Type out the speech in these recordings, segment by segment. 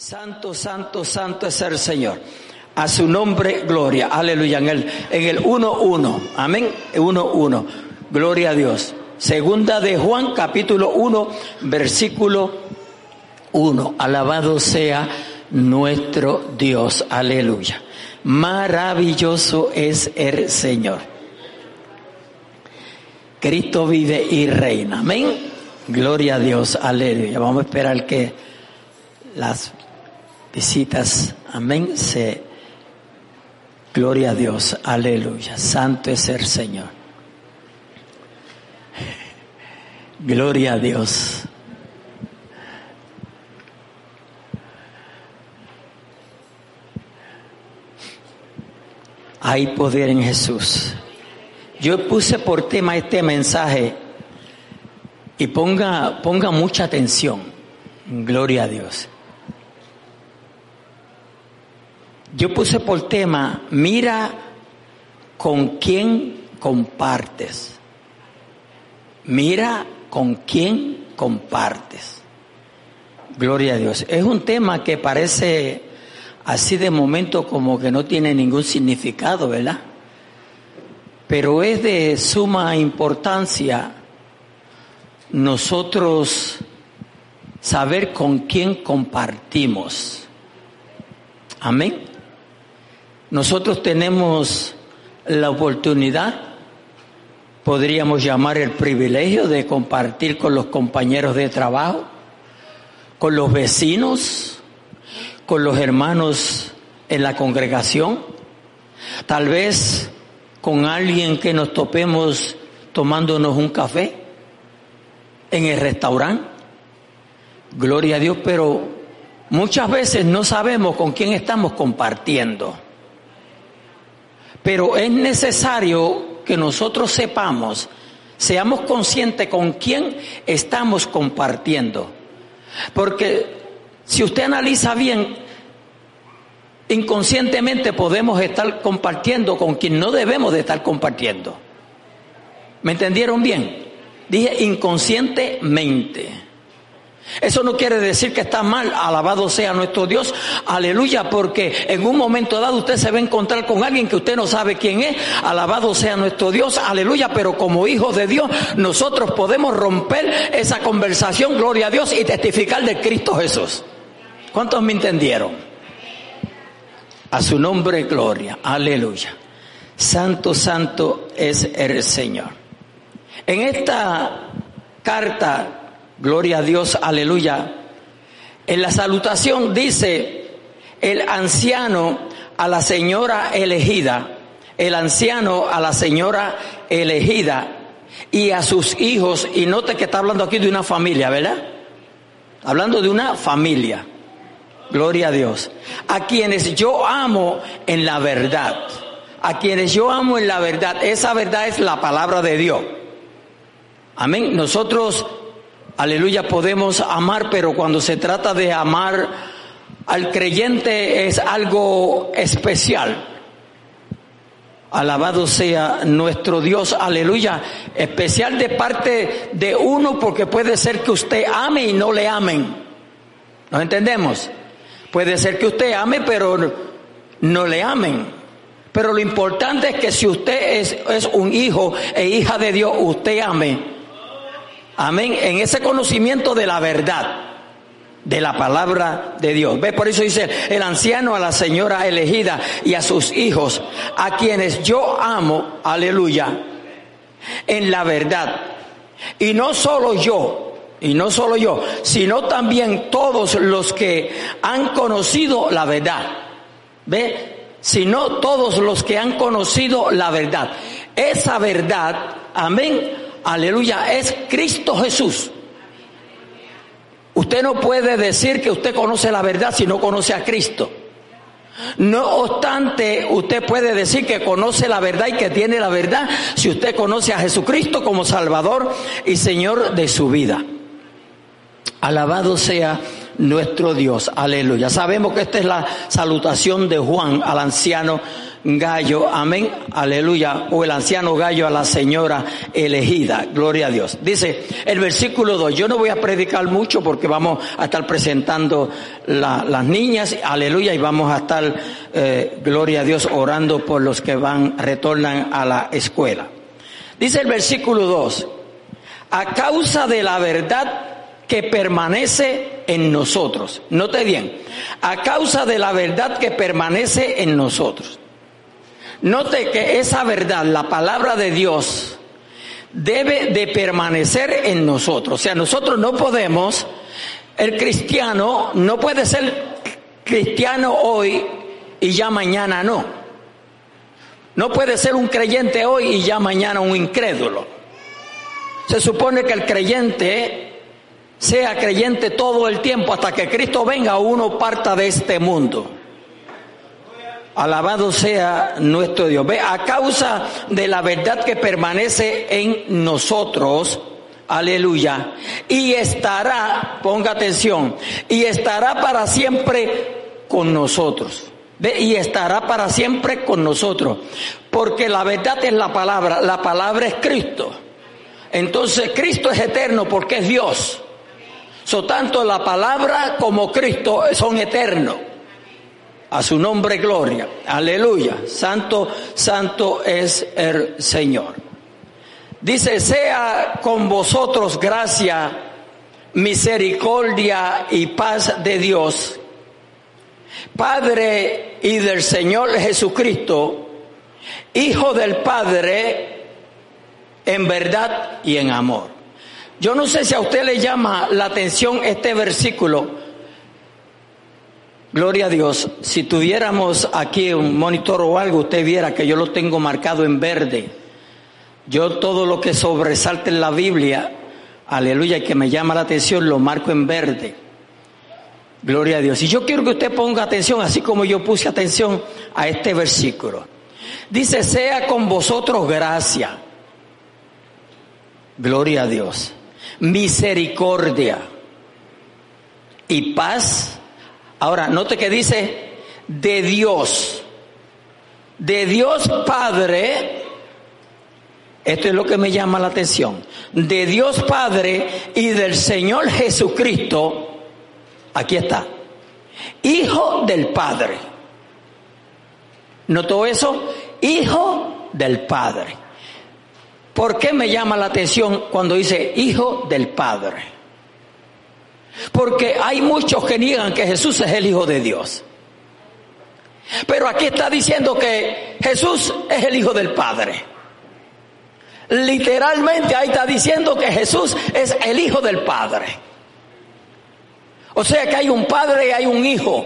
Santo, santo, santo es el Señor. A su nombre, gloria. Aleluya. En el, en el 1.1. Amén. 1.1. Gloria a Dios. Segunda de Juan, capítulo 1, versículo 1. Alabado sea nuestro Dios. Aleluya. Maravilloso es el Señor. Cristo vive y reina. Amén. Gloria a Dios. Aleluya. Vamos a esperar que las visitas. Amén. Se, gloria a Dios. Aleluya. Santo es el Señor. Gloria a Dios. Hay poder en Jesús. Yo puse por tema este mensaje y ponga, ponga mucha atención. Gloria a Dios. Yo puse por tema, mira con quién compartes. Mira con quién compartes. Gloria a Dios. Es un tema que parece así de momento como que no tiene ningún significado, ¿verdad? Pero es de suma importancia nosotros saber con quién compartimos. Amén. Nosotros tenemos la oportunidad, podríamos llamar el privilegio de compartir con los compañeros de trabajo, con los vecinos, con los hermanos en la congregación, tal vez con alguien que nos topemos tomándonos un café en el restaurante. Gloria a Dios, pero muchas veces no sabemos con quién estamos compartiendo. Pero es necesario que nosotros sepamos, seamos conscientes con quién estamos compartiendo. Porque si usted analiza bien, inconscientemente podemos estar compartiendo con quien no debemos de estar compartiendo. ¿Me entendieron bien? Dije inconscientemente. Eso no quiere decir que está mal, alabado sea nuestro Dios, aleluya, porque en un momento dado usted se va a encontrar con alguien que usted no sabe quién es, alabado sea nuestro Dios, aleluya, pero como hijos de Dios nosotros podemos romper esa conversación, gloria a Dios, y testificar de Cristo Jesús. ¿Cuántos me entendieron? A su nombre, gloria, aleluya. Santo, santo es el Señor. En esta carta Gloria a Dios, aleluya. En la salutación dice el anciano a la señora elegida, el anciano a la señora elegida y a sus hijos, y note que está hablando aquí de una familia, ¿verdad? Hablando de una familia. Gloria a Dios. A quienes yo amo en la verdad. A quienes yo amo en la verdad. Esa verdad es la palabra de Dios. Amén. Nosotros aleluya, podemos amar, pero cuando se trata de amar al creyente es algo especial. Alabado sea nuestro Dios, aleluya. Especial de parte de uno porque puede ser que usted ame y no le amen. ¿Nos entendemos? Puede ser que usted ame pero no le amen. Pero lo importante es que si usted es, es un hijo e hija de Dios, usted ame Amén. En ese conocimiento de la verdad, de la palabra de Dios. ¿Ve? Por eso dice el anciano a la señora elegida y a sus hijos, a quienes yo amo, aleluya, en la verdad. Y no solo yo, y no solo yo, sino también todos los que han conocido la verdad. ¿Ve? Sino todos los que han conocido la verdad. Esa verdad, amén, aleluya, es Cristo Jesús. Usted no puede decir que usted conoce la verdad si no conoce a Cristo. No obstante, usted puede decir que conoce la verdad y que tiene la verdad si usted conoce a Jesucristo como Salvador y Señor de su vida. Alabado sea nuestro Dios. Aleluya. Sabemos que esta es la salutación de Juan al anciano Gallo. Amén. Aleluya. O el anciano Gallo a la señora elegida. Gloria a Dios. Dice el versículo 2. Yo no voy a predicar mucho porque vamos a estar presentando las niñas. Aleluya. Y vamos a estar, eh, gloria a Dios, orando por los que van, retornan a la escuela. Dice el versículo 2. A causa de la verdad que permanece en nosotros. Note bien, a causa de la verdad que permanece en nosotros. Note que esa verdad, la palabra de Dios, debe de permanecer en nosotros. O sea, nosotros no podemos, el cristiano no puede ser cristiano hoy y ya mañana no. No puede ser un creyente hoy y ya mañana un incrédulo. Se supone que el creyente sea creyente todo el tiempo hasta que Cristo venga uno parta de este mundo. Alabado sea nuestro Dios. Ve, a causa de la verdad que permanece en nosotros, aleluya, y estará, ponga atención, y estará para siempre con nosotros. Ve, y estará para siempre con nosotros. Porque la verdad es la palabra, la palabra es Cristo. Entonces Cristo es eterno porque es Dios. So, tanto la palabra como Cristo son eternos. A su nombre gloria. Aleluya. Santo, santo es el Señor. Dice, sea con vosotros gracia, misericordia y paz de Dios, Padre y del Señor Jesucristo, Hijo del Padre, en verdad y en amor. Yo no sé si a usted le llama la atención este versículo. Gloria a Dios. Si tuviéramos aquí un monitor o algo, usted viera que yo lo tengo marcado en verde. Yo todo lo que sobresalte en la Biblia, aleluya, que me llama la atención, lo marco en verde. Gloria a Dios. Y yo quiero que usted ponga atención, así como yo puse atención a este versículo. Dice, sea con vosotros gracia. Gloria a Dios misericordia y paz. Ahora, note que dice de Dios, de Dios Padre, esto es lo que me llama la atención, de Dios Padre y del Señor Jesucristo, aquí está, Hijo del Padre. ¿Notó eso? Hijo del Padre. ¿Por qué me llama la atención cuando dice hijo del Padre? Porque hay muchos que niegan que Jesús es el Hijo de Dios. Pero aquí está diciendo que Jesús es el Hijo del Padre. Literalmente ahí está diciendo que Jesús es el Hijo del Padre. O sea que hay un Padre y hay un Hijo.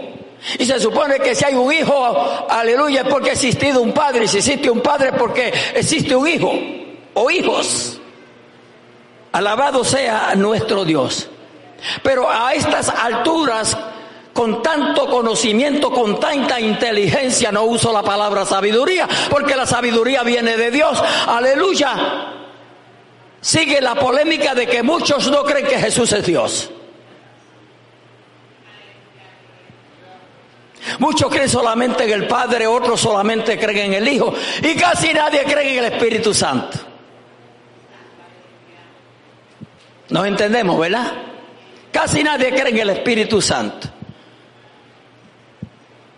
Y se supone que si hay un hijo, aleluya, es porque ha existido un padre. Y si existe un padre es porque existe un hijo o hijos. Alabado sea nuestro Dios. Pero a estas alturas, con tanto conocimiento, con tanta inteligencia, no uso la palabra sabiduría, porque la sabiduría viene de Dios. Aleluya. Sigue la polémica de que muchos no creen que Jesús es Dios. Muchos creen solamente en el Padre, otros solamente creen en el Hijo y casi nadie cree en el Espíritu Santo. Nos entendemos, ¿verdad? Casi nadie cree en el Espíritu Santo.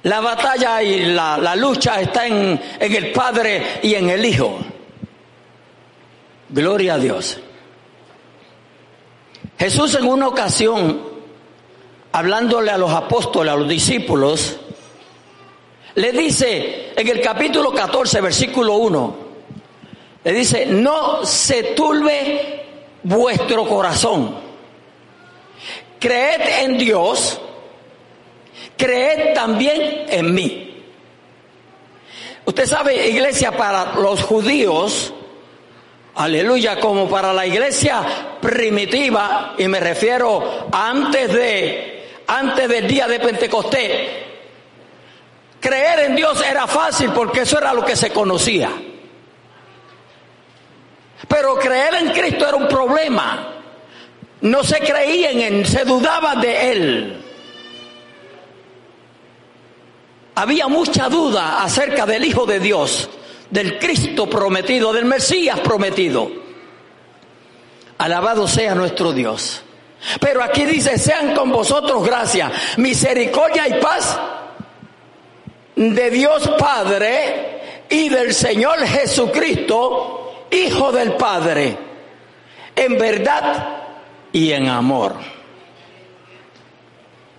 La batalla y la, lucha está en, en el Padre y en el Hijo. Gloria a Dios. Jesús en una ocasión, hablándole a los apóstoles, a los discípulos, le dice en el capítulo 14, versículo 1, le dice, no se turbe vuestro corazón. Creed en Dios, creed también en mí. Usted sabe, iglesia, para los judíos, aleluya, como para la iglesia primitiva, y me refiero antes de, antes del día de Pentecostés, creer en Dios era fácil porque eso era lo que se conocía. Pero creer en Cristo era un problema. No se creían en él, se dudaba de él. Había mucha duda acerca del Hijo de Dios, del Cristo prometido, del Mesías prometido. Alabado sea nuestro Dios. Pero aquí dice, sean con vosotros gracia, misericordia y paz de Dios Padre y del Señor Jesucristo Hijo del Padre, en verdad y en amor.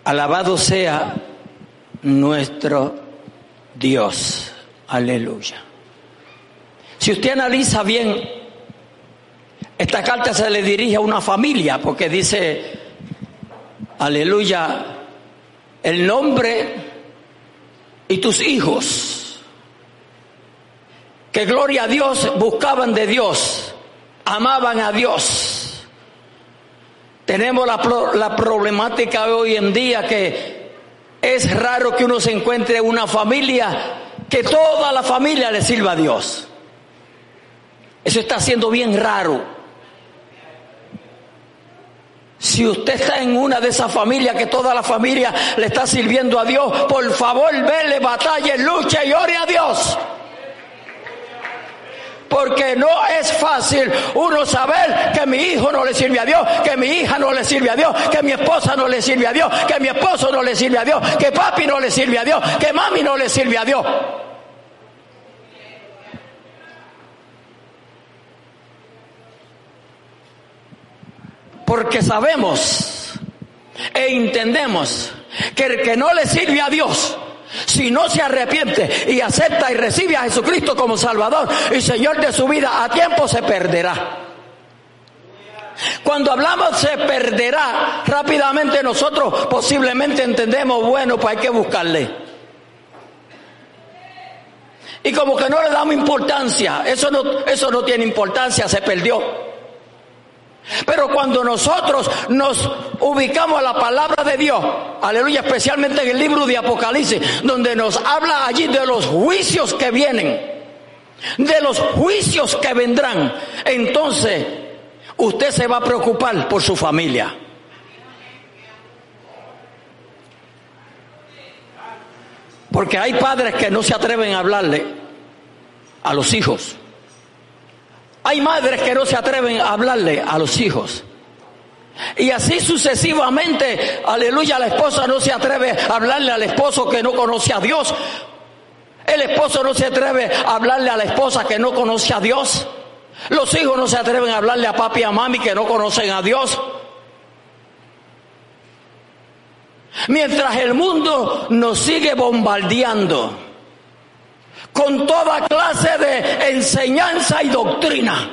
Alabado sea nuestro Dios. Aleluya. Si usted analiza bien, esta carta se le dirige a una familia porque dice, aleluya, el nombre y tus hijos, que gloria a Dios buscaban de Dios, amaban a Dios. Tenemos la, la problemática hoy en día que es raro que uno se encuentre una familia que toda la familia le sirva a Dios. Eso está siendo bien raro. Si usted está en una de esas familias que toda la familia le está sirviendo a Dios, por favor, vele, batalla, lucha y ore a Dios. Porque no es fácil uno saber que mi hijo no le sirve a Dios, que mi hija no le sirve a Dios, que mi esposa no le sirve a Dios, que mi esposo no le sirve a Dios, que papi no le sirve a Dios, que mami no le sirve a Dios. Porque sabemos e entendemos que el que no le sirve a Dios, si no se arrepiente y acepta y recibe a Jesucristo como Salvador y Señor de su vida, a tiempo se perderá. Cuando hablamos se perderá, rápidamente nosotros posiblemente entendemos, bueno, pues hay que buscarle. Y como que no le damos importancia, eso no, eso no tiene importancia, se perdió. Pero cuando nosotros nos ubicamos a la palabra de Dios, aleluya, especialmente en el libro de Apocalipsis, donde nos habla allí de los juicios que vienen, de los juicios que vendrán, entonces usted se va a preocupar por su familia. Porque hay padres que no se atreven a hablarle a los hijos. Hay madres que no se atreven a hablarle a los hijos. Y así sucesivamente, aleluya, la esposa no se atreve a hablarle al esposo que no conoce a Dios. El esposo no se atreve a hablarle a la esposa que no conoce a Dios. Los hijos no se atreven a hablarle a papi y a mami que no conocen a Dios. Mientras el mundo nos sigue bombardeando con toda clase de enseñanza y doctrina.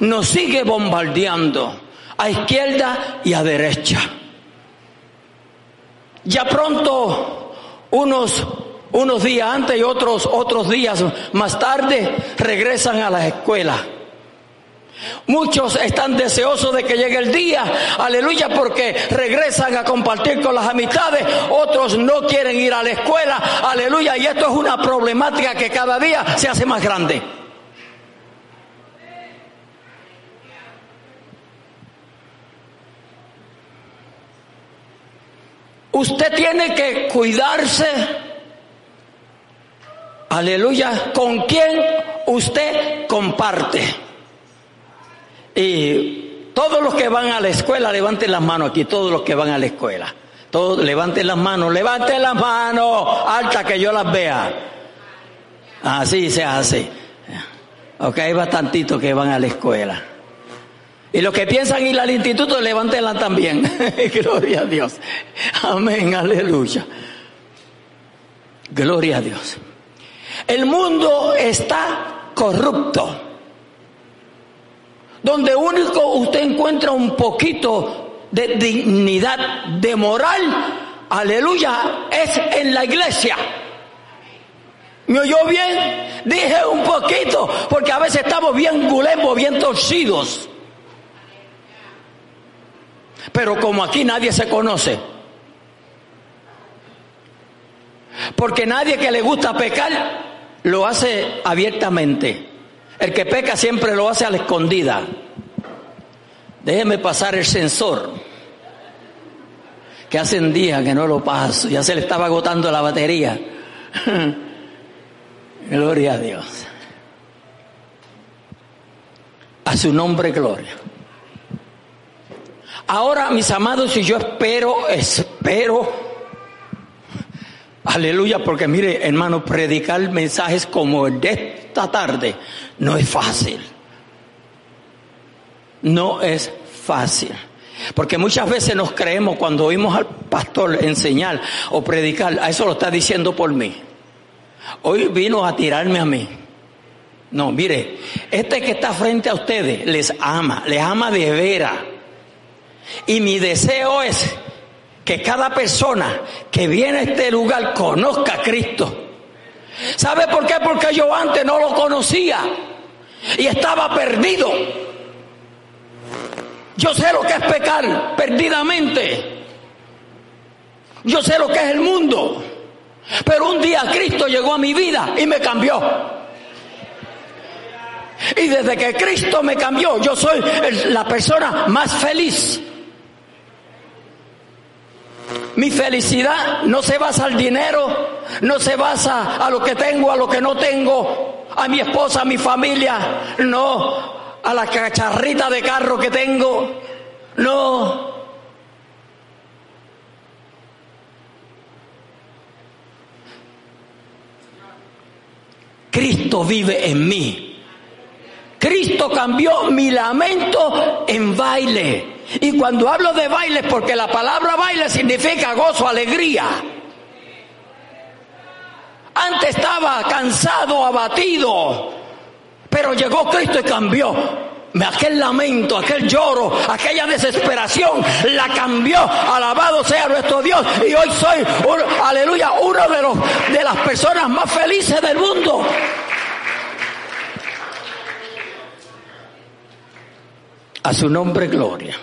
Nos sigue bombardeando a izquierda y a derecha. Ya pronto, unos, unos días antes y otros, otros días más tarde, regresan a las escuelas Muchos están deseosos de que llegue el día, aleluya, porque regresan a compartir con las amistades, otros no quieren ir a la escuela, aleluya, y esto es una problemática que cada día se hace más grande. Usted tiene que cuidarse, aleluya, con quien usted comparte. Y todos los que van a la escuela, levanten las manos aquí, todos los que van a la escuela. Todos levanten las manos, levanten las manos, alta que yo las vea. Así se hace. Ok, hay bastantitos que van a la escuela. Y los que piensan ir al instituto, levántenla también. Gloria a Dios. Amén, aleluya. Gloria a Dios. El mundo está corrupto donde único usted encuentra un poquito de dignidad, de moral, aleluya, es en la iglesia. ¿Me oyó bien? Dije un poquito, porque a veces estamos bien gulemos, bien torcidos. Pero como aquí nadie se conoce, porque nadie que le gusta pecar lo hace abiertamente. El que peca siempre lo hace a la escondida. Déjeme pasar el sensor. que hacen días que no lo paso, ya se le estaba agotando la batería. gloria a Dios. A su nombre, gloria. Ahora, mis amados, y yo espero, espero, aleluya, porque mire, hermano, predicar mensajes como el de esta tarde no es fácil. No es fácil. Porque muchas veces nos creemos cuando oímos al pastor enseñar o predicar, a eso lo está diciendo por mí. Hoy vino a tirarme a mí. No, mire, este que está frente a ustedes les ama, les ama de veras. Y mi deseo es que cada persona que viene a este lugar conozca a Cristo. ¿Sabe por qué? Porque yo antes no lo conocía y estaba perdido. Yo sé lo que es pecar perdidamente. Yo sé lo que es el mundo. Pero un día Cristo llegó a mi vida y me cambió. Y desde que Cristo me cambió, yo soy la persona más feliz. Mi felicidad no se basa al dinero, no se basa a lo que tengo, a lo que no tengo, a mi esposa, a mi familia, no, a la cacharrita de carro que tengo. No. Cristo vive en mí. Cristo cambió mi lamento en baile. Y cuando hablo de baile, porque la palabra baile significa gozo, alegría. Antes estaba cansado, abatido, pero llegó Cristo y cambió. Aquel lamento, aquel lloro, aquella desesperación la cambió. Alabado sea nuestro Dios. Y hoy soy, aleluya, uno de, de las personas más felices del mundo. A su nombre, gloria.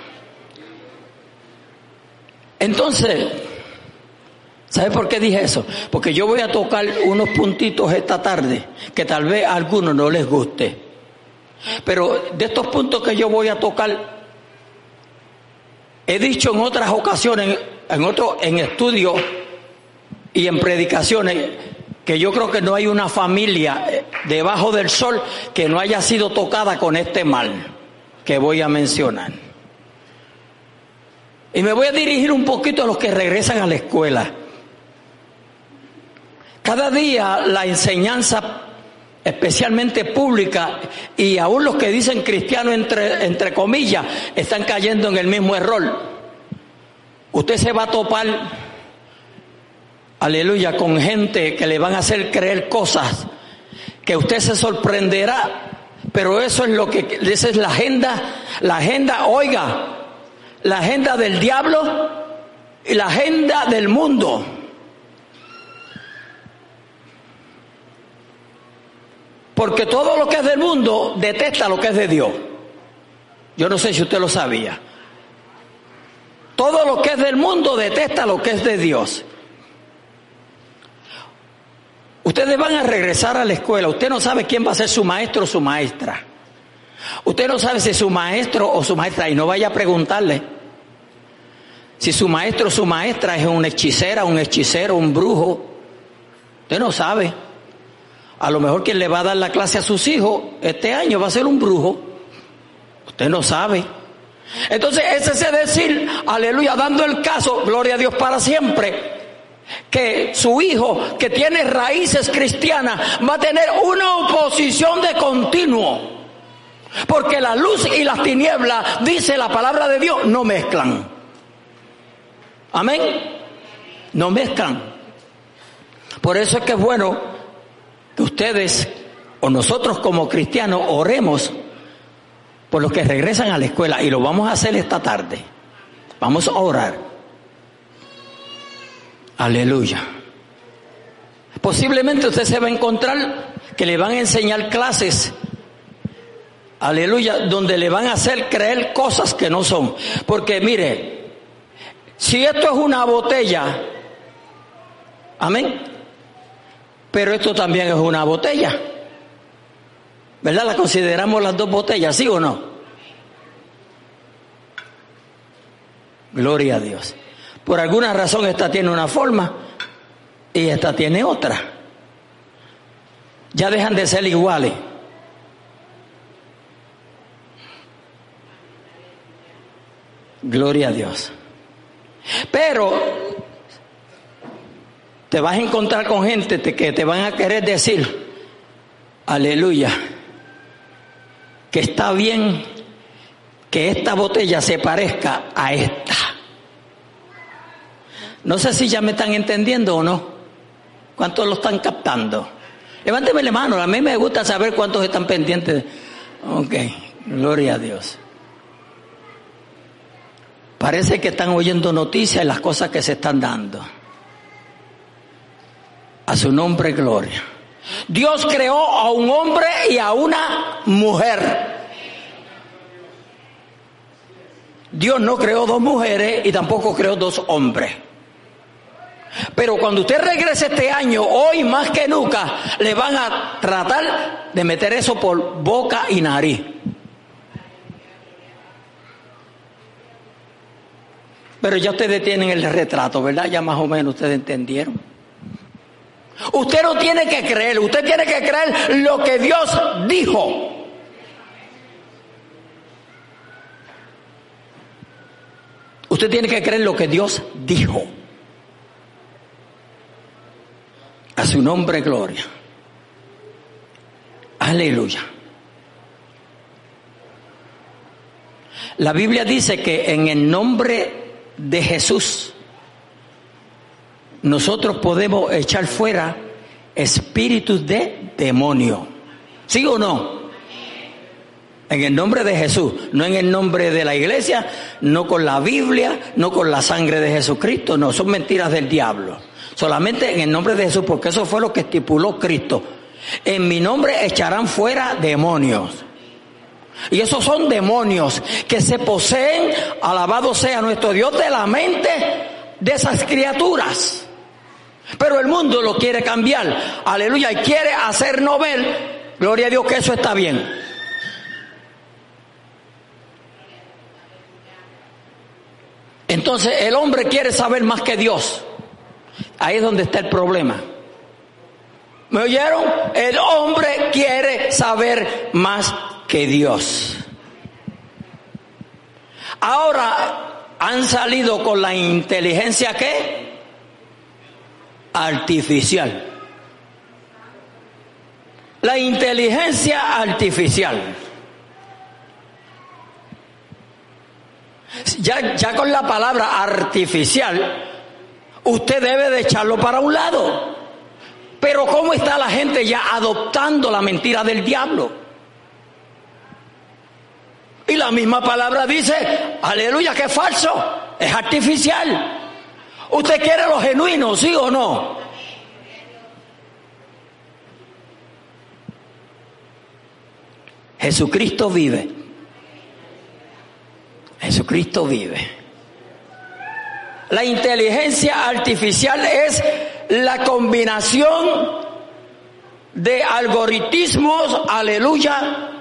Entonces, ¿sabe por qué dije eso? Porque yo voy a tocar unos puntitos esta tarde que tal vez a algunos no les guste. Pero de estos puntos que yo voy a tocar, he dicho en otras ocasiones, en otro, en estudios y en predicaciones, que yo creo que no hay una familia debajo del sol que no haya sido tocada con este mal que voy a mencionar. Y me voy a dirigir un poquito a los que regresan a la escuela. Cada día la enseñanza, especialmente pública, y aún los que dicen cristiano entre, entre comillas, están cayendo en el mismo error. Usted se va a topar, aleluya, con gente que le van a hacer creer cosas que usted se sorprenderá, pero eso es lo que, esa es la agenda, la agenda, oiga, la agenda del diablo y la agenda del mundo. Porque todo lo que es del mundo detesta lo que es de Dios. Yo no sé si usted lo sabía. Todo lo que es del mundo detesta lo que es de Dios. Ustedes van a regresar a la escuela. Usted no sabe quién va a ser su maestro o su maestra. Usted no sabe si es su maestro o su maestra y no vaya a preguntarle. Si su maestro o su maestra es una hechicera, un hechicero, un brujo, usted no sabe. A lo mejor quien le va a dar la clase a sus hijos este año va a ser un brujo. Usted no sabe. Entonces, ese es decir, aleluya, dando el caso, gloria a Dios para siempre, que su hijo que tiene raíces cristianas va a tener una oposición de continuo. Porque la luz y las tinieblas, dice la palabra de Dios, no mezclan. Amén. No mezclan. Por eso es que es bueno que ustedes o nosotros como cristianos oremos por los que regresan a la escuela y lo vamos a hacer esta tarde. Vamos a orar. Aleluya. Posiblemente usted se va a encontrar que le van a enseñar clases, aleluya, donde le van a hacer creer cosas que no son. Porque mire, si esto es una botella, amén, pero esto también es una botella, ¿verdad? La consideramos las dos botellas, ¿sí o no? Gloria a Dios. Por alguna razón esta tiene una forma y esta tiene otra. Ya dejan de ser iguales. Gloria a Dios. Pero te vas a encontrar con gente que te van a querer decir, aleluya, que está bien que esta botella se parezca a esta. No sé si ya me están entendiendo o no. ¿Cuántos lo están captando? Levánteme la mano, a mí me gusta saber cuántos están pendientes. Ok, gloria a Dios. Parece que están oyendo noticias de las cosas que se están dando. A su nombre, gloria. Dios creó a un hombre y a una mujer. Dios no creó dos mujeres y tampoco creó dos hombres. Pero cuando usted regrese este año, hoy más que nunca, le van a tratar de meter eso por boca y nariz. Pero ya ustedes tienen el retrato, ¿verdad? Ya más o menos ustedes entendieron. Usted no tiene que creer, usted tiene que creer lo que Dios dijo. Usted tiene que creer lo que Dios dijo. A su nombre, gloria. Aleluya. La Biblia dice que en el nombre de Jesús nosotros podemos echar fuera espíritus de demonio. ¿Sí o no? En el nombre de Jesús, no en el nombre de la iglesia, no con la Biblia, no con la sangre de Jesucristo, no, son mentiras del diablo. Solamente en el nombre de Jesús, porque eso fue lo que estipuló Cristo. En mi nombre echarán fuera demonios. Y esos son demonios que se poseen, alabado sea nuestro Dios, de la mente de esas criaturas. Pero el mundo lo quiere cambiar, aleluya, y quiere hacernos ver, gloria a Dios, que eso está bien. Entonces el hombre quiere saber más que Dios. Ahí es donde está el problema. ¿Me oyeron? El hombre quiere saber más que Dios. Ahora han salido con la inteligencia que artificial. La inteligencia artificial. Ya, ya con la palabra artificial usted debe de echarlo para un lado. Pero ¿cómo está la gente ya adoptando la mentira del diablo? Y la misma palabra dice, aleluya, que es falso, es artificial. ¿Usted quiere lo genuino, sí o no? Jesucristo vive. Jesucristo vive. La inteligencia artificial es la combinación de algoritmos, aleluya,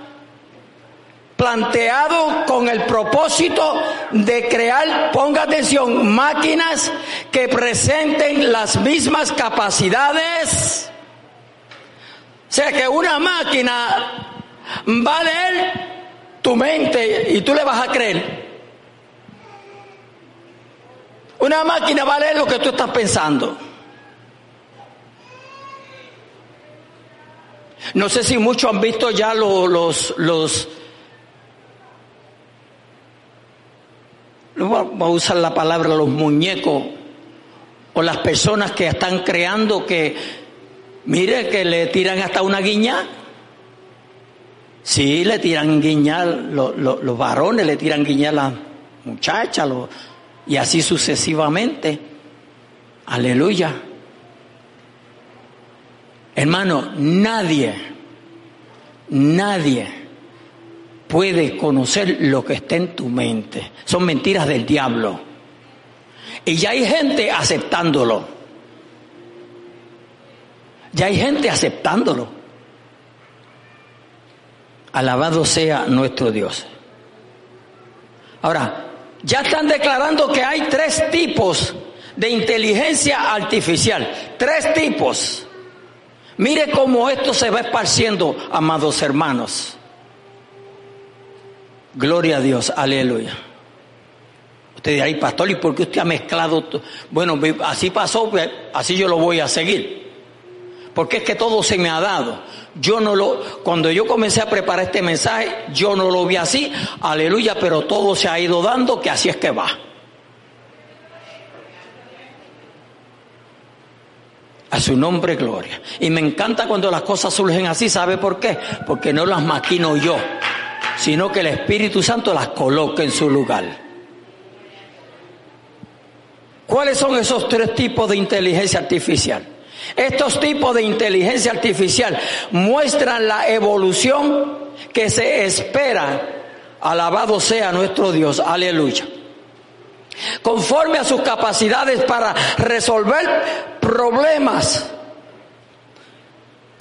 planteado con el propósito de crear, ponga atención, máquinas que presenten las mismas capacidades. O sea que una máquina va a leer tu mente y tú le vas a creer. Una máquina vale lo que tú estás pensando. No sé si muchos han visto ya los, los, los vamos a usar la palabra los muñecos o las personas que están creando que, mire, que le tiran hasta una guiña. Sí, le tiran guiña, los varones le tiran guiña a las muchachas, y así sucesivamente. Aleluya. Hermano, nadie, nadie puede conocer lo que está en tu mente. Son mentiras del diablo. Y ya hay gente aceptándolo. Ya hay gente aceptándolo. Alabado sea nuestro Dios. Ahora, ya están declarando que hay tres tipos de inteligencia artificial. Tres tipos. Mire cómo esto se va esparciendo, amados hermanos. Gloria a Dios, aleluya. Usted dirá, pastor, ¿y por qué usted ha mezclado? Bueno, así pasó, pues, así yo lo voy a seguir. Porque es que todo se me ha dado. Yo no lo, cuando yo comencé a preparar este mensaje, yo no lo vi así, aleluya, pero todo se ha ido dando, que así es que va. A su nombre, gloria. Y me encanta cuando las cosas surgen así, ¿sabe por qué? Porque no las maquino yo, sino que el Espíritu Santo las coloca en su lugar. ¿Cuáles son esos tres tipos de inteligencia artificial? Estos tipos de inteligencia artificial muestran la evolución que se espera. Alabado sea nuestro Dios. Aleluya. Conforme a sus capacidades para resolver problemas.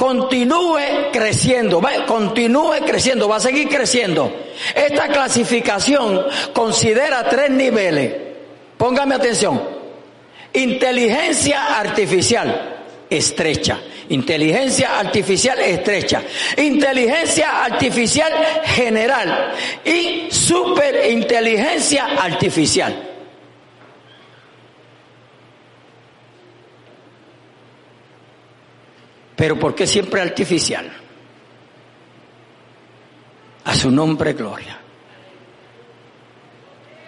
Continúe creciendo, va, continúe creciendo, va a seguir creciendo. Esta clasificación considera tres niveles. Póngame atención. Inteligencia artificial estrecha. Inteligencia artificial estrecha. Inteligencia artificial general. Y superinteligencia artificial. Pero ¿por qué siempre artificial? A su nombre, gloria.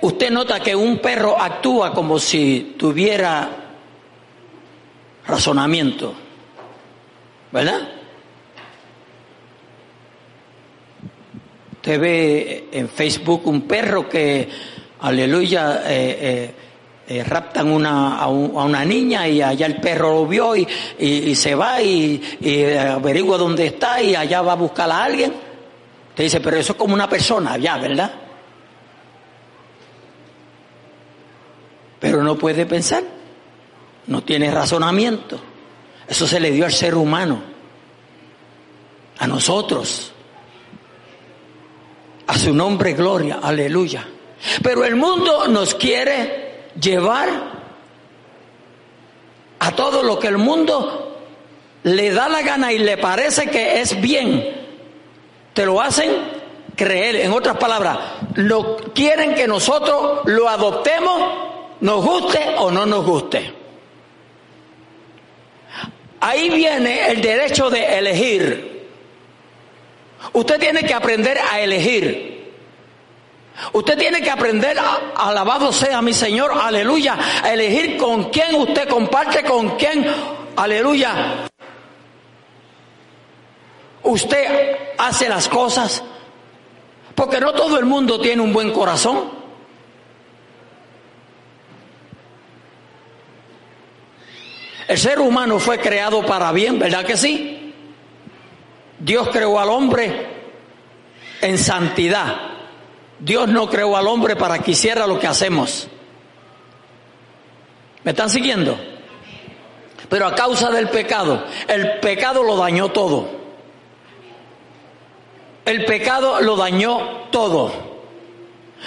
Usted nota que un perro actúa como si tuviera razonamiento. ¿Verdad? Usted ve en Facebook un perro que, aleluya, eh, eh, eh, raptan una, a, una niña y allá el perro lo vio y, y, se va y, y, averigua dónde está y allá va a buscar a alguien. Te dice, pero eso es como una persona, ya, ¿verdad? Pero no puede pensar no tiene razonamiento. Eso se le dio al ser humano, a nosotros. A su nombre gloria, aleluya. Pero el mundo nos quiere llevar a todo lo que el mundo le da la gana y le parece que es bien. Te lo hacen creer. En otras palabras, lo quieren que nosotros lo adoptemos, nos guste o no nos guste. Ahí viene el derecho de elegir. Usted tiene que aprender a elegir. Usted tiene que aprender, alabado sea mi Señor, aleluya, a elegir con quién usted comparte, con quién, aleluya. Usted hace las cosas, porque no todo el mundo tiene un buen corazón. El ser humano fue creado para bien, ¿verdad que sí? Dios creó al hombre en santidad. Dios no creó al hombre para que hiciera lo que hacemos. ¿Me están siguiendo? Pero a causa del pecado, el pecado lo dañó todo. El pecado lo dañó todo.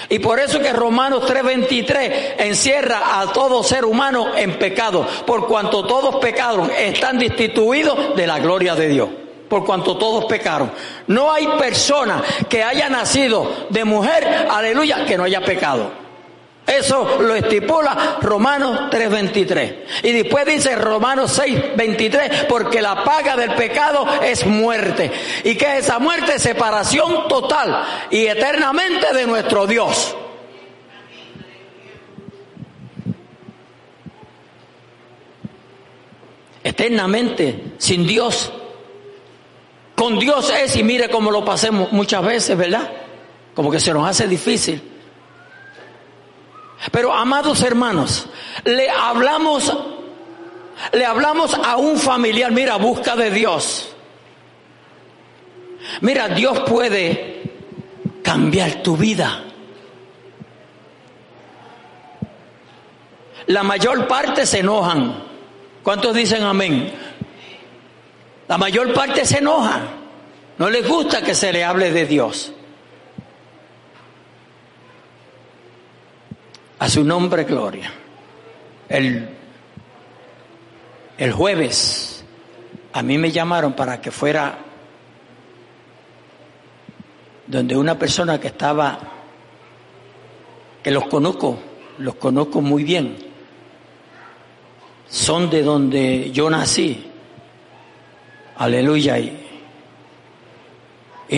Y por eso que Romanos 3:23 encierra a todo ser humano en pecado, por cuanto todos pecaron, están destituidos de la gloria de Dios. Por cuanto todos pecaron. No hay persona que haya nacido de mujer, aleluya, que no haya pecado. Eso lo estipula Romanos 3:23. Y después dice Romanos 6:23, porque la paga del pecado es muerte. ¿Y que es esa muerte? Separación total y eternamente de nuestro Dios. Eternamente, sin Dios. Con Dios es, y mire cómo lo pasemos muchas veces, ¿verdad? Como que se nos hace difícil. Pero amados hermanos, le hablamos, le hablamos a un familiar, mira, busca de Dios. Mira, Dios puede cambiar tu vida. La mayor parte se enojan. ¿Cuántos dicen amén? La mayor parte se enoja. No les gusta que se le hable de Dios. A su nombre, gloria. El, el jueves a mí me llamaron para que fuera donde una persona que estaba, que los conozco, los conozco muy bien, son de donde yo nací, aleluya, y,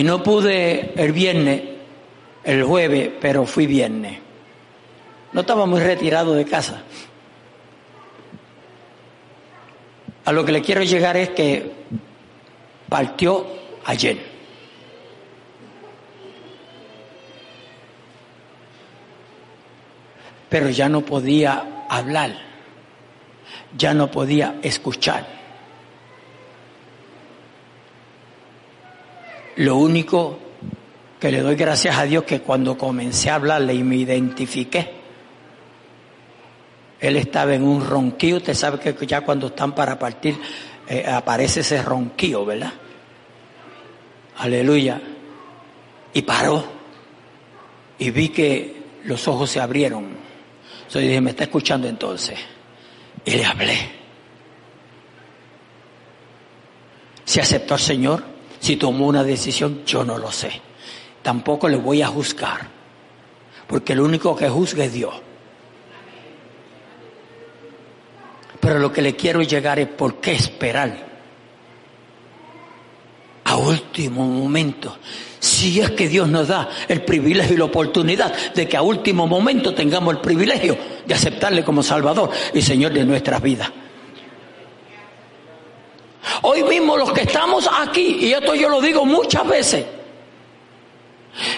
no pude el viernes, el jueves, pero fui viernes. No estaba muy retirado de casa. A lo que le quiero llegar es que partió ayer. Pero ya no podía hablar, ya no podía escuchar. Lo único que le doy gracias a Dios que cuando comencé a hablarle y me identifiqué, él estaba en un ronquío, usted sabe que ya cuando están para partir eh, aparece ese ronquío, ¿verdad? Aleluya. Y paró. Y vi que los ojos se abrieron. Entonces dije, me está escuchando entonces. Y le hablé. Si aceptó al Señor, si tomó una decisión, yo no lo sé. Tampoco le voy a juzgar. Porque el único que juzga es Dios. Pero lo que le quiero llegar es por qué esperar a último momento. Si es que Dios nos da el privilegio y la oportunidad de que a último momento tengamos el privilegio de aceptarle como Salvador y Señor de nuestras vidas. Hoy mismo los que estamos aquí, y esto yo lo digo muchas veces,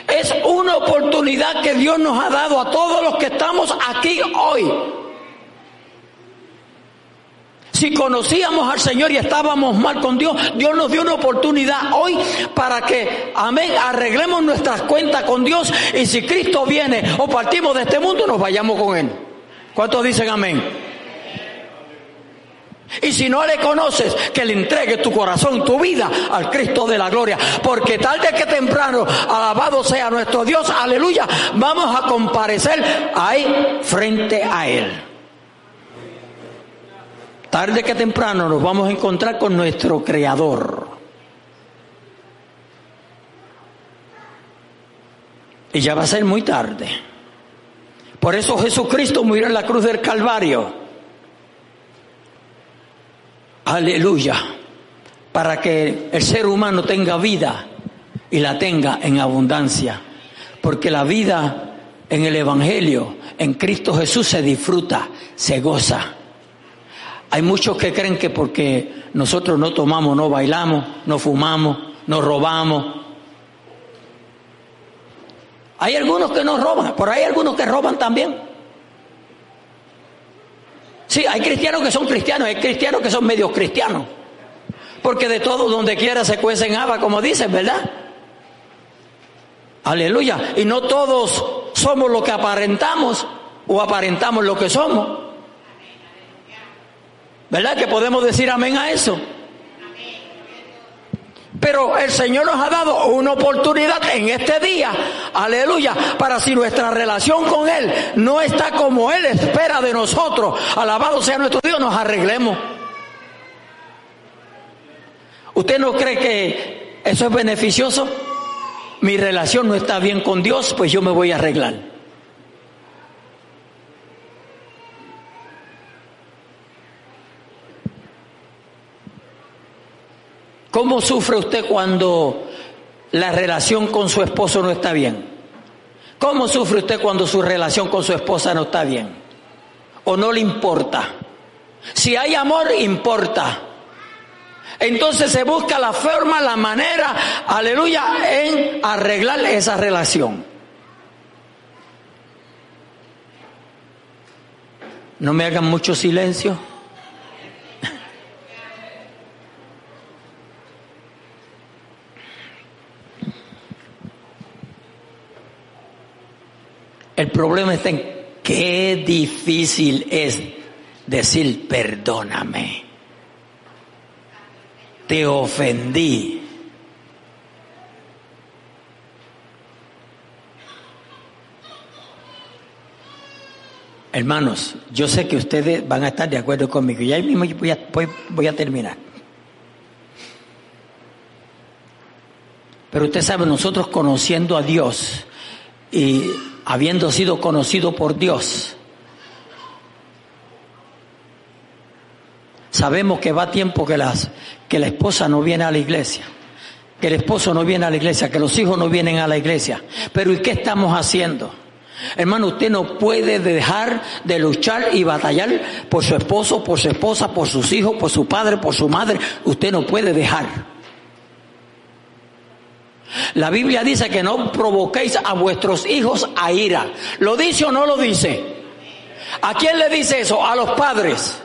es una oportunidad que Dios nos ha dado a todos los que estamos aquí hoy si conocíamos al Señor y estábamos mal con Dios, Dios nos dio una oportunidad hoy para que, amén, arreglemos nuestras cuentas con Dios y si Cristo viene o partimos de este mundo, nos vayamos con Él. ¿Cuántos dicen amén? Y si no le conoces, que le entregues tu corazón, tu vida al Cristo de la gloria. Porque tarde que temprano, alabado sea nuestro Dios, aleluya, vamos a comparecer ahí frente a Él tarde que temprano nos vamos a encontrar con nuestro Creador. Y ya va a ser muy tarde. Por eso Jesucristo murió en la cruz del Calvario. Aleluya. Para que el ser humano tenga vida y la tenga en abundancia. Porque la vida en el Evangelio, en Cristo Jesús se disfruta, se goza. Hay muchos que creen que porque nosotros no tomamos, no bailamos, no fumamos, no robamos. Hay algunos que no roban, pero hay algunos que roban también. Sí, hay cristianos que son cristianos, hay cristianos que son medios cristianos. Porque de todo donde quiera se cuecen habas, como dicen, ¿verdad? Aleluya. Y no todos somos lo que aparentamos o aparentamos lo que somos. ¿Verdad que podemos decir amén a eso? Pero el Señor nos ha dado una oportunidad en este día, aleluya, para si nuestra relación con Él no está como Él espera de nosotros, alabado sea nuestro Dios, nos arreglemos. ¿Usted no cree que eso es beneficioso? Mi relación no está bien con Dios, pues yo me voy a arreglar. ¿Cómo sufre usted cuando la relación con su esposo no está bien? ¿Cómo sufre usted cuando su relación con su esposa no está bien? ¿O no le importa? Si hay amor, importa. Entonces se busca la forma, la manera, aleluya, en arreglar esa relación. No me hagan mucho silencio. El problema está en qué difícil es decir perdóname. Te ofendí. Hermanos, yo sé que ustedes van a estar de acuerdo conmigo. Y ahí mismo voy a, voy a terminar. Pero usted sabe, nosotros conociendo a Dios y habiendo sido conocido por Dios, sabemos que va tiempo que, las, que la esposa no viene a la iglesia, que el esposo no viene a la iglesia, que los hijos no vienen a la iglesia. Pero ¿y qué estamos haciendo? Hermano, usted no puede dejar de luchar y batallar por su esposo, por su esposa, por sus hijos, por su padre, por su madre. Usted no puede dejar. La Biblia dice que no provoquéis a vuestros hijos a ira. ¿Lo dice o no lo dice? ¿A quién le dice eso? A los padres.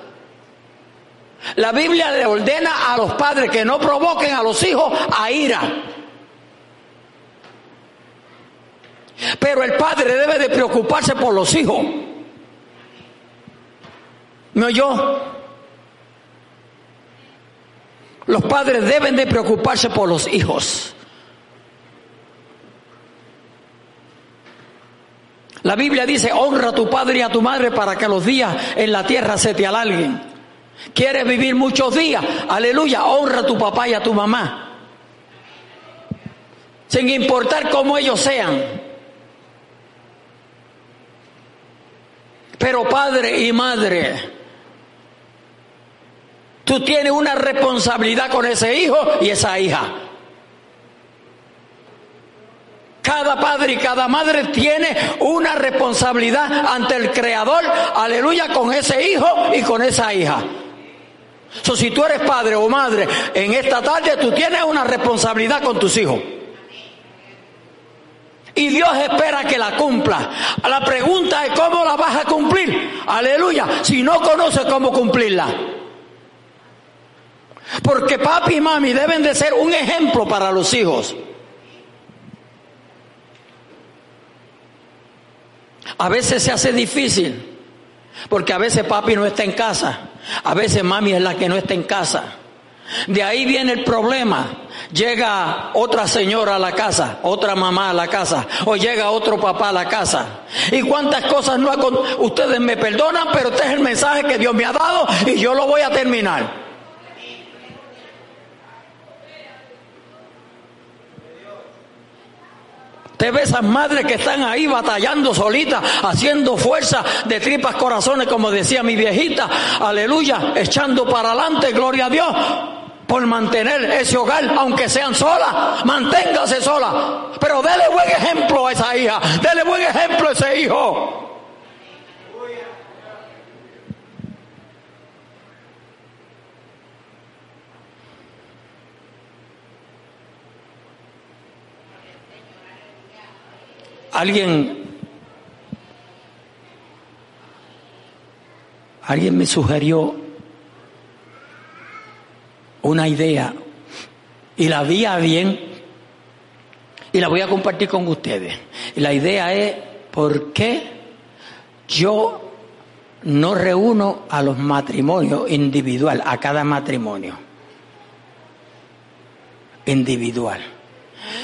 La Biblia le ordena a los padres que no provoquen a los hijos a ira. Pero el padre debe de preocuparse por los hijos. No yo. Los padres deben de preocuparse por los hijos. La Biblia dice, honra a tu padre y a tu madre para que los días en la tierra se te alarguen. ¿Quieres vivir muchos días? Aleluya, honra a tu papá y a tu mamá. Sin importar cómo ellos sean. Pero padre y madre, tú tienes una responsabilidad con ese hijo y esa hija. Cada padre y cada madre tiene una responsabilidad ante el Creador, aleluya, con ese hijo y con esa hija. So, si tú eres padre o madre en esta tarde, tú tienes una responsabilidad con tus hijos. Y Dios espera que la cumpla. La pregunta es cómo la vas a cumplir. Aleluya. Si no conoces cómo cumplirla. Porque papi y mami deben de ser un ejemplo para los hijos. A veces se hace difícil, porque a veces papi no está en casa, a veces mami es la que no está en casa. De ahí viene el problema. Llega otra señora a la casa, otra mamá a la casa, o llega otro papá a la casa. Y cuántas cosas no Ustedes me perdonan, pero este es el mensaje que Dios me ha dado y yo lo voy a terminar. Te ves esas madres que están ahí batallando solitas, haciendo fuerza de tripas corazones, como decía mi viejita, aleluya, echando para adelante, gloria a Dios, por mantener ese hogar, aunque sean solas, manténgase sola, pero dele buen ejemplo a esa hija, dele buen ejemplo a ese hijo. Alguien, alguien me sugirió una idea y la vi a bien y la voy a compartir con ustedes. Y la idea es, ¿por qué yo no reúno a los matrimonios individual, a cada matrimonio individual?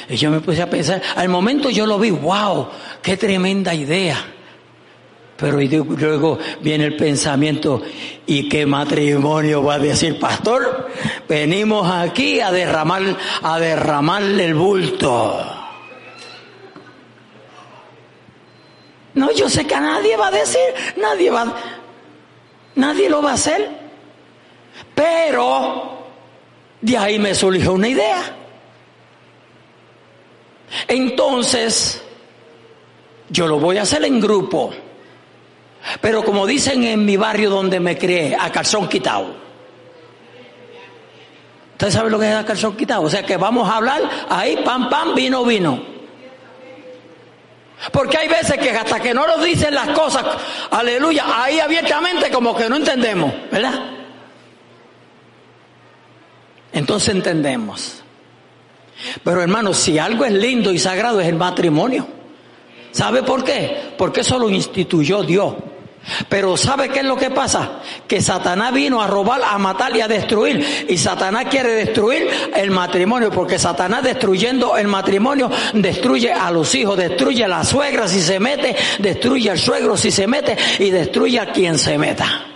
Y yo me puse a pensar, al momento yo lo vi, wow, qué tremenda idea. Pero luego viene el pensamiento, ¿y qué matrimonio va a decir, pastor? Venimos aquí a derramar, a derramarle el bulto. No, yo sé que a nadie va a decir, nadie va, nadie lo va a hacer. Pero de ahí me surgió una idea. Entonces, yo lo voy a hacer en grupo. Pero como dicen en mi barrio donde me crié, a calzón quitado. ¿Usted sabe lo que es a calzón quitado? O sea que vamos a hablar ahí, pam, pam, vino, vino. Porque hay veces que hasta que no nos dicen las cosas, aleluya, ahí abiertamente como que no entendemos, ¿verdad? Entonces entendemos. Pero hermanos, si algo es lindo y sagrado es el matrimonio. ¿Sabe por qué? Porque eso lo instituyó Dios. Pero ¿sabe qué es lo que pasa? Que Satanás vino a robar, a matar y a destruir. Y Satanás quiere destruir el matrimonio, porque Satanás destruyendo el matrimonio destruye a los hijos, destruye a la suegra si se mete, destruye al suegro si se mete y destruye a quien se meta.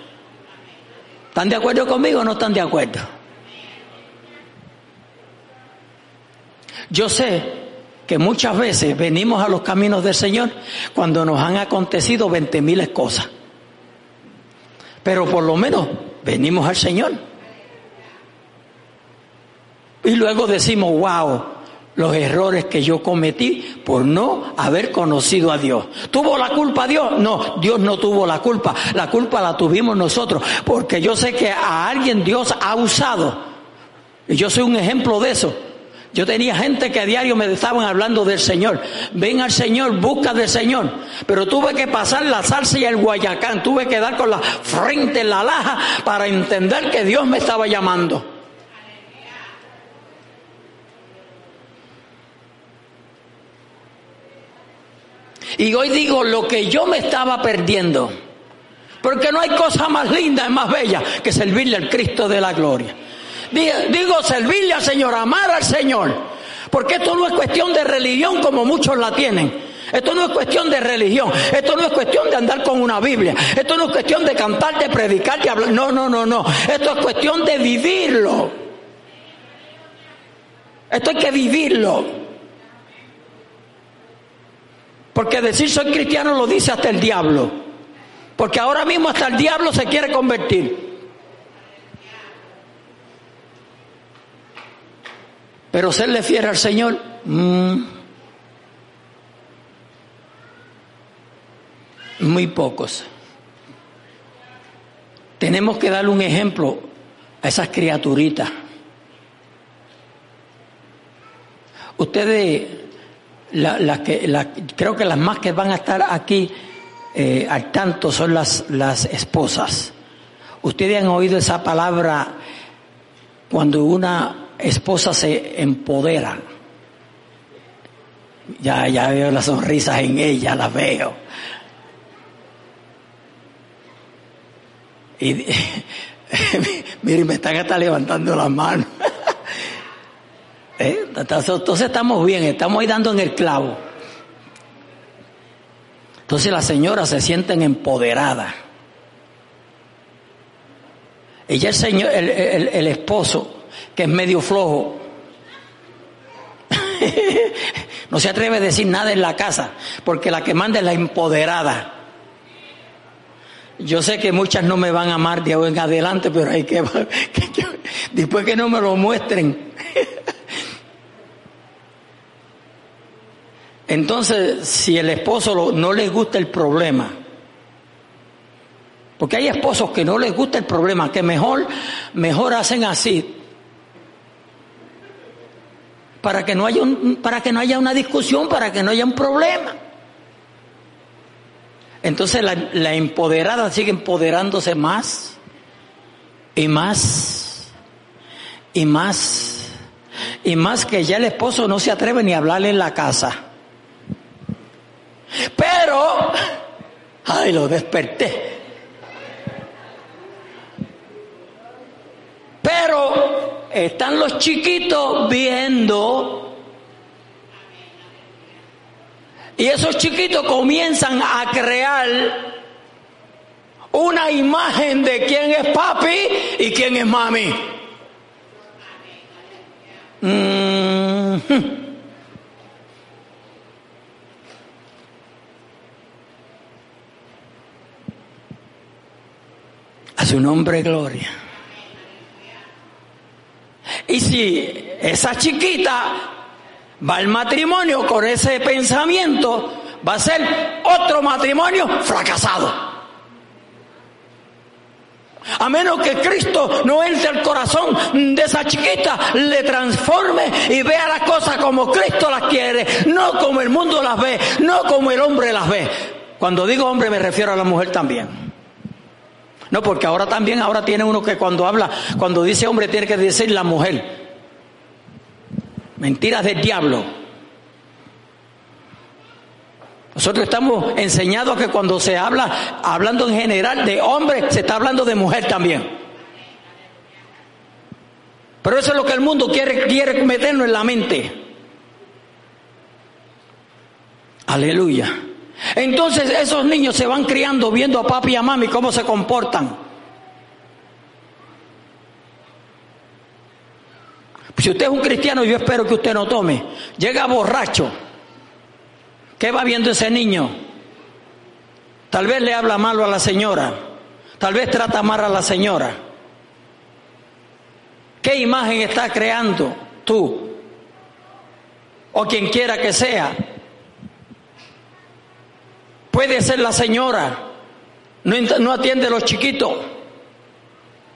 ¿Están de acuerdo conmigo o no están de acuerdo? Yo sé que muchas veces venimos a los caminos del Señor cuando nos han acontecido veinte miles cosas. Pero por lo menos venimos al Señor. Y luego decimos, wow, los errores que yo cometí por no haber conocido a Dios. ¿Tuvo la culpa Dios? No, Dios no tuvo la culpa. La culpa la tuvimos nosotros. Porque yo sé que a alguien Dios ha usado. Y yo soy un ejemplo de eso yo tenía gente que a diario me estaban hablando del Señor. Ven al Señor, busca del Señor. Pero tuve que pasar la salsa y el guayacán. Tuve que dar con la frente en la laja para entender que Dios me estaba llamando. Y hoy digo lo que yo me estaba perdiendo. Porque no hay cosa más linda y más bella que servirle al Cristo de la gloria. Digo, servirle al Señor, amar al Señor. Porque esto no es cuestión de religión como muchos la tienen. Esto no es cuestión de religión. Esto no es cuestión de andar con una Biblia. Esto no es cuestión de cantar, de predicar, de hablar. No, no, no, no. Esto es cuestión de vivirlo. Esto hay que vivirlo. Porque decir soy cristiano lo dice hasta el diablo. Porque ahora mismo hasta el diablo se quiere convertir. Pero serle fiel al Señor, mm, muy pocos. Tenemos que darle un ejemplo a esas criaturitas. Ustedes, que, creo que las más que van a estar aquí eh, al tanto son las, las esposas. Ustedes han oído esa palabra cuando una esposa se empodera. Ya, ya veo las sonrisas en ella, las veo. Y miren, me están hasta levantando las manos. ¿Eh? Entonces estamos bien, estamos ahí dando en el clavo. Entonces las señoras se sienten empoderadas. Ella el señor, el esposo, que es medio flojo. no se atreve a decir nada en la casa, porque la que manda es la empoderada. Yo sé que muchas no me van a amar de hoy en adelante, pero hay que, después que no me lo muestren. Entonces, si el esposo no le gusta el problema, porque hay esposos que no les gusta el problema, que mejor, mejor hacen así, para que no haya un, para que no haya una discusión, para que no haya un problema. Entonces la, la empoderada sigue empoderándose más y más y más y más que ya el esposo no se atreve ni a hablarle en la casa. Pero, ay, lo desperté. Pero están los chiquitos viendo. Y esos chiquitos comienzan a crear una imagen de quién es papi y quién es mami. A su nombre, gloria. Y si esa chiquita va al matrimonio con ese pensamiento, va a ser otro matrimonio fracasado. A menos que Cristo no entre al corazón de esa chiquita, le transforme y vea las cosas como Cristo las quiere, no como el mundo las ve, no como el hombre las ve. Cuando digo hombre me refiero a la mujer también. No, porque ahora también, ahora tiene uno que cuando habla, cuando dice hombre tiene que decir la mujer. Mentiras del diablo. Nosotros estamos enseñados que cuando se habla, hablando en general de hombre, se está hablando de mujer también. Pero eso es lo que el mundo quiere, quiere meternos en la mente. Aleluya. Entonces esos niños se van criando viendo a papi y a mami cómo se comportan. Si usted es un cristiano, yo espero que usted no tome. Llega borracho. ¿Qué va viendo ese niño? Tal vez le habla malo a la señora. Tal vez trata mal a la señora. ¿Qué imagen está creando tú? O quien quiera que sea. Puede ser la señora, no, atiende a los chiquitos.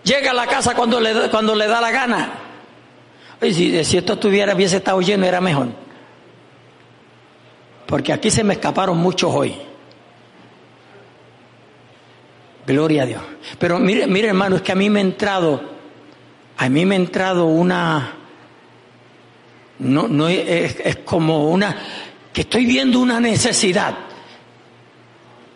Llega a la casa cuando le, cuando le da la gana. Y si, esto estuviera, hubiese estado lleno, era mejor. Porque aquí se me escaparon muchos hoy. Gloria a Dios. Pero mire, mire hermano, es que a mí me ha entrado, a mí me ha entrado una, no, no es, es como una, que estoy viendo una necesidad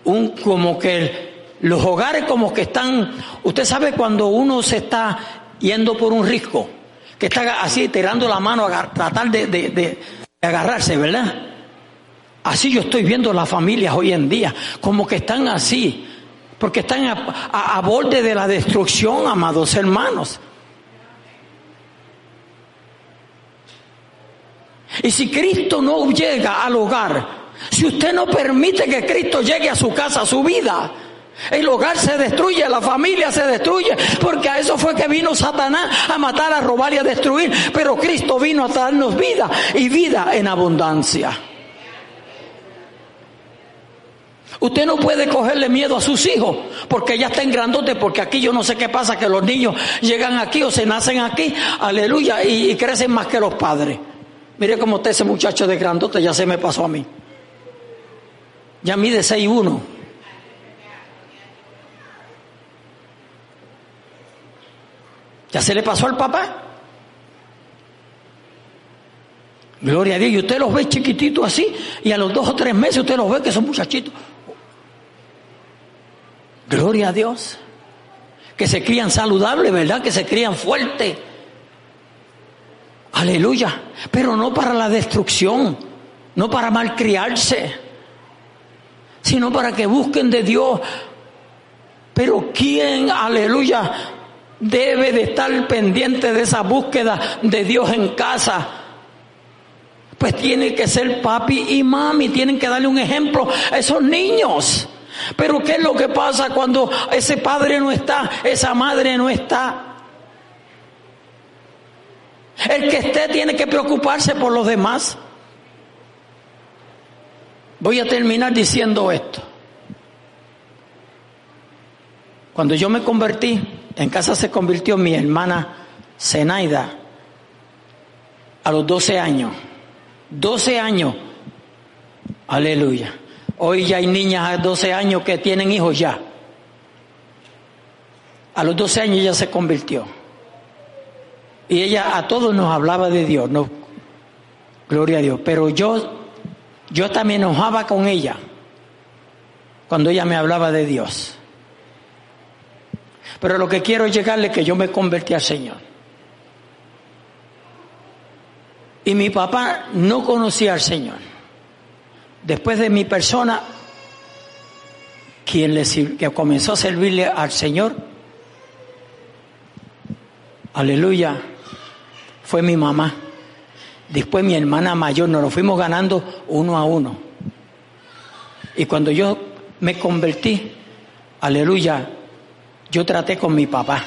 un como que los hogares como que están, usted sabe cuando uno se está yendo por un risco, que está así tirando la mano a tratar de, agarrarse, ¿verdad? Así yo estoy viendo las familias hoy en día, como que están así, porque están a borde de la destrucción, amados hermanos. Y si Cristo no llega al hogar, si usted no permite que Cristo llegue a su casa, a su vida, el hogar se destruye, la familia se destruye, porque a eso fue que vino Satanás a matar, a robar y a destruir. Pero Cristo vino a darnos vida y vida en abundancia. Usted no puede cogerle miedo a sus hijos porque ya están grandote, porque aquí yo no sé qué pasa, que los niños llegan aquí o se nacen aquí, aleluya, y, crecen más que los padres. Mire cómo está ese muchacho de grandote, ya se me pasó a mí. Ya mide 6'1. Ya se le pasó al papá. Gloria a Dios. Y usted los ve chiquititos así, y a los dos o tres meses usted los ve que son muchachitos. Gloria a Dios. Que se crían saludables, ¿verdad? Que se crían fuertes. Aleluya. Pero no para la destrucción, no para malcriarse sino para que busquen de Dios. Pero ¿quién, aleluya, debe de estar pendiente de esa búsqueda de Dios en casa? Pues tiene que ser papi y mami, tienen que darle un ejemplo a esos niños. Pero ¿qué es lo que pasa cuando ese padre no está, esa madre no está? El que esté tiene que preocuparse por los demás. Voy a terminar diciendo esto. Cuando yo me convertí, en casa se convirtió mi hermana Zenaida a los 12 años. 12 años. Aleluya. Hoy ya hay niñas a 12 años que tienen hijos ya. A los 12 años ella se convirtió. Y ella a todos nos hablaba de Dios, no, gloria a Dios. Pero yo yo también enojaba con ella cuando ella me hablaba de Dios. Pero lo que quiero es llegarle que yo me convertí al Señor. Y mi papá no conocía al Señor. Después de mi persona, quien le que comenzó a servirle al Señor, aleluya, fue mi mamá. Después mi hermana mayor, nos lo fuimos ganando uno a uno. Y cuando yo me convertí, aleluya, yo traté con mi papá.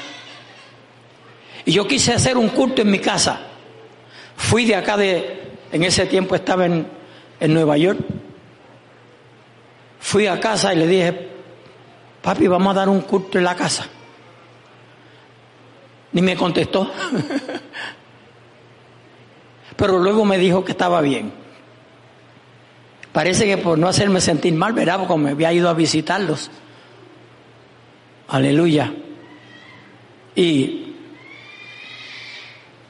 Y yo quise hacer un culto en mi casa. Fui de acá de, en ese tiempo estaba en, en Nueva York. Fui a casa y le dije, papi, vamos a dar un culto en la casa. Ni me contestó. pero luego me dijo que estaba bien. Parece que por no hacerme sentir mal, ¿verdad? Como me había ido a visitarlos. Aleluya. Y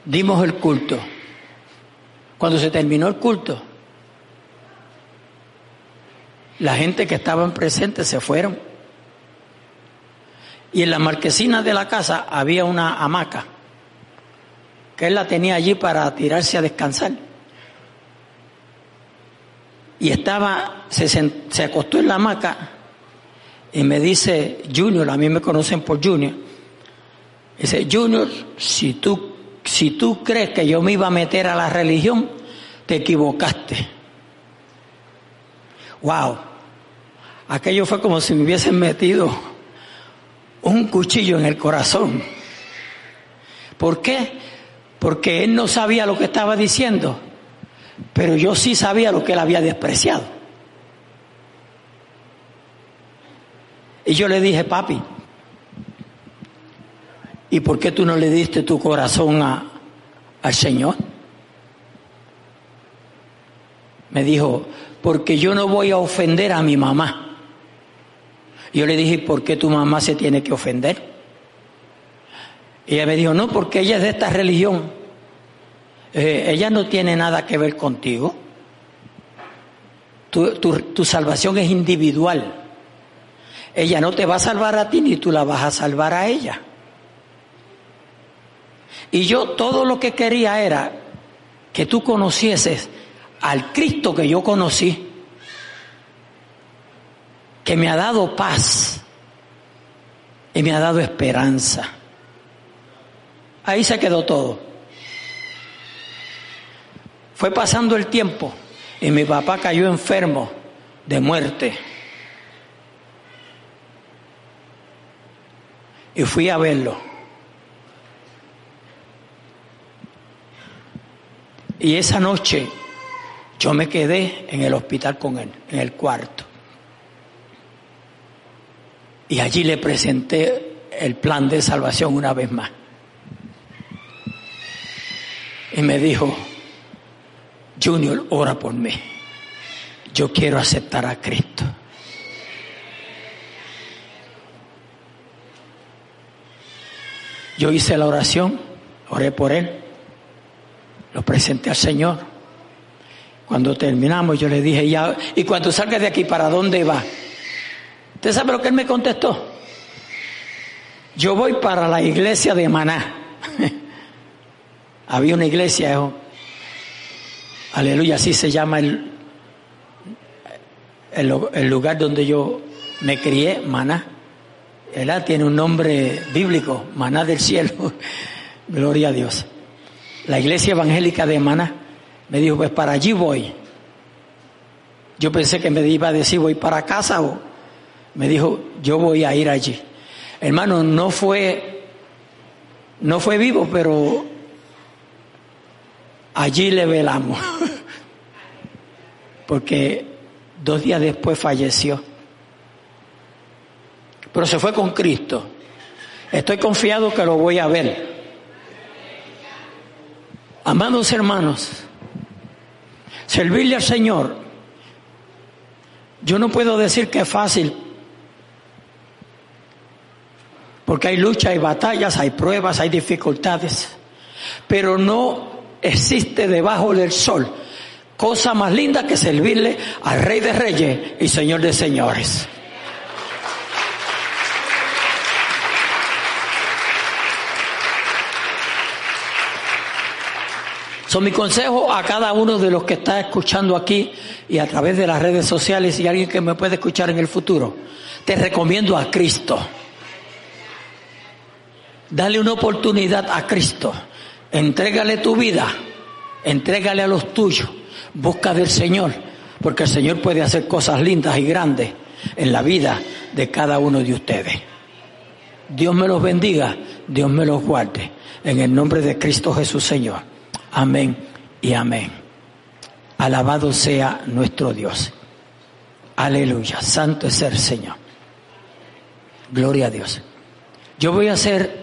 dimos el culto. Cuando se terminó el culto, la gente que estaban presentes se fueron. Y en la marquesina de la casa había una hamaca, él la tenía allí para tirarse a descansar. Y estaba, se, se acostó en la hamaca y me dice, Junior, a mí me conocen por Junior, dice, Junior, si tú, si tú crees que yo me iba a meter a la religión, te equivocaste. Wow, aquello fue como si me hubiesen metido un cuchillo en el corazón. ¿Por qué? Porque él no sabía lo que estaba diciendo, pero yo sí sabía lo que él había despreciado. Y yo le dije, papi, ¿y por qué tú no le diste tu corazón a, al Señor? Me dijo, porque yo no voy a ofender a mi mamá. Yo le dije, ¿por qué tu mamá se tiene que ofender? Y ella me dijo, no, porque ella es de esta religión. Eh, ella no tiene nada que ver contigo. Tu, tu salvación es individual. Ella no te va a salvar a ti ni tú la vas a salvar a ella. Y yo todo lo que quería era que tú conocieses al Cristo que yo conocí, que me ha dado paz y me ha dado esperanza. Ahí se quedó todo. Fue pasando el tiempo y mi papá cayó enfermo de muerte. Y fui a verlo. Y esa noche yo me quedé en el hospital con él, en el cuarto. Y allí le presenté el plan de salvación una vez más. Y me dijo, Junior, ora por mí. Yo quiero aceptar a Cristo. Yo hice la oración, oré por él, lo presenté al Señor. Cuando terminamos, yo le dije, ya, y cuando salgas de aquí, ¿para dónde va? ¿Usted sabe lo que él me contestó? Yo voy para la iglesia de Maná. Había una iglesia, aleluya, así se llama el, el, lugar donde yo me crié, Maná. ¿verdad? Tiene un nombre bíblico, Maná del cielo. Gloria a Dios. La iglesia evangélica de Maná. Me dijo, pues para allí voy. Yo pensé que me iba a decir, voy para casa o me dijo, yo voy a ir allí. Hermano, no fue, no fue vivo, pero allí le velamos. Porque dos días después falleció. Pero se fue con Cristo. Estoy confiado que lo voy a ver. Amados hermanos, Servirle al Señor, yo no puedo decir que es fácil, porque hay lucha, hay batallas, hay pruebas, hay dificultades, pero no existe debajo del sol cosa más linda que servirle al Rey de Reyes y Señor de Señores. Son mi consejo a cada uno de los que está escuchando aquí y a través de las redes sociales y alguien que me puede escuchar en el futuro. Te recomiendo a Cristo. Dale una oportunidad a Cristo. Entrégale tu vida. Entrégale a los tuyos. Busca del Señor. Porque el Señor puede hacer cosas lindas y grandes en la vida de cada uno de ustedes. Dios me los bendiga. Dios me los guarde. En el nombre de Cristo Jesús Señor. Amén y amén. Alabado sea nuestro Dios. Aleluya. Santo es el Señor. Gloria a Dios. Yo voy a hacer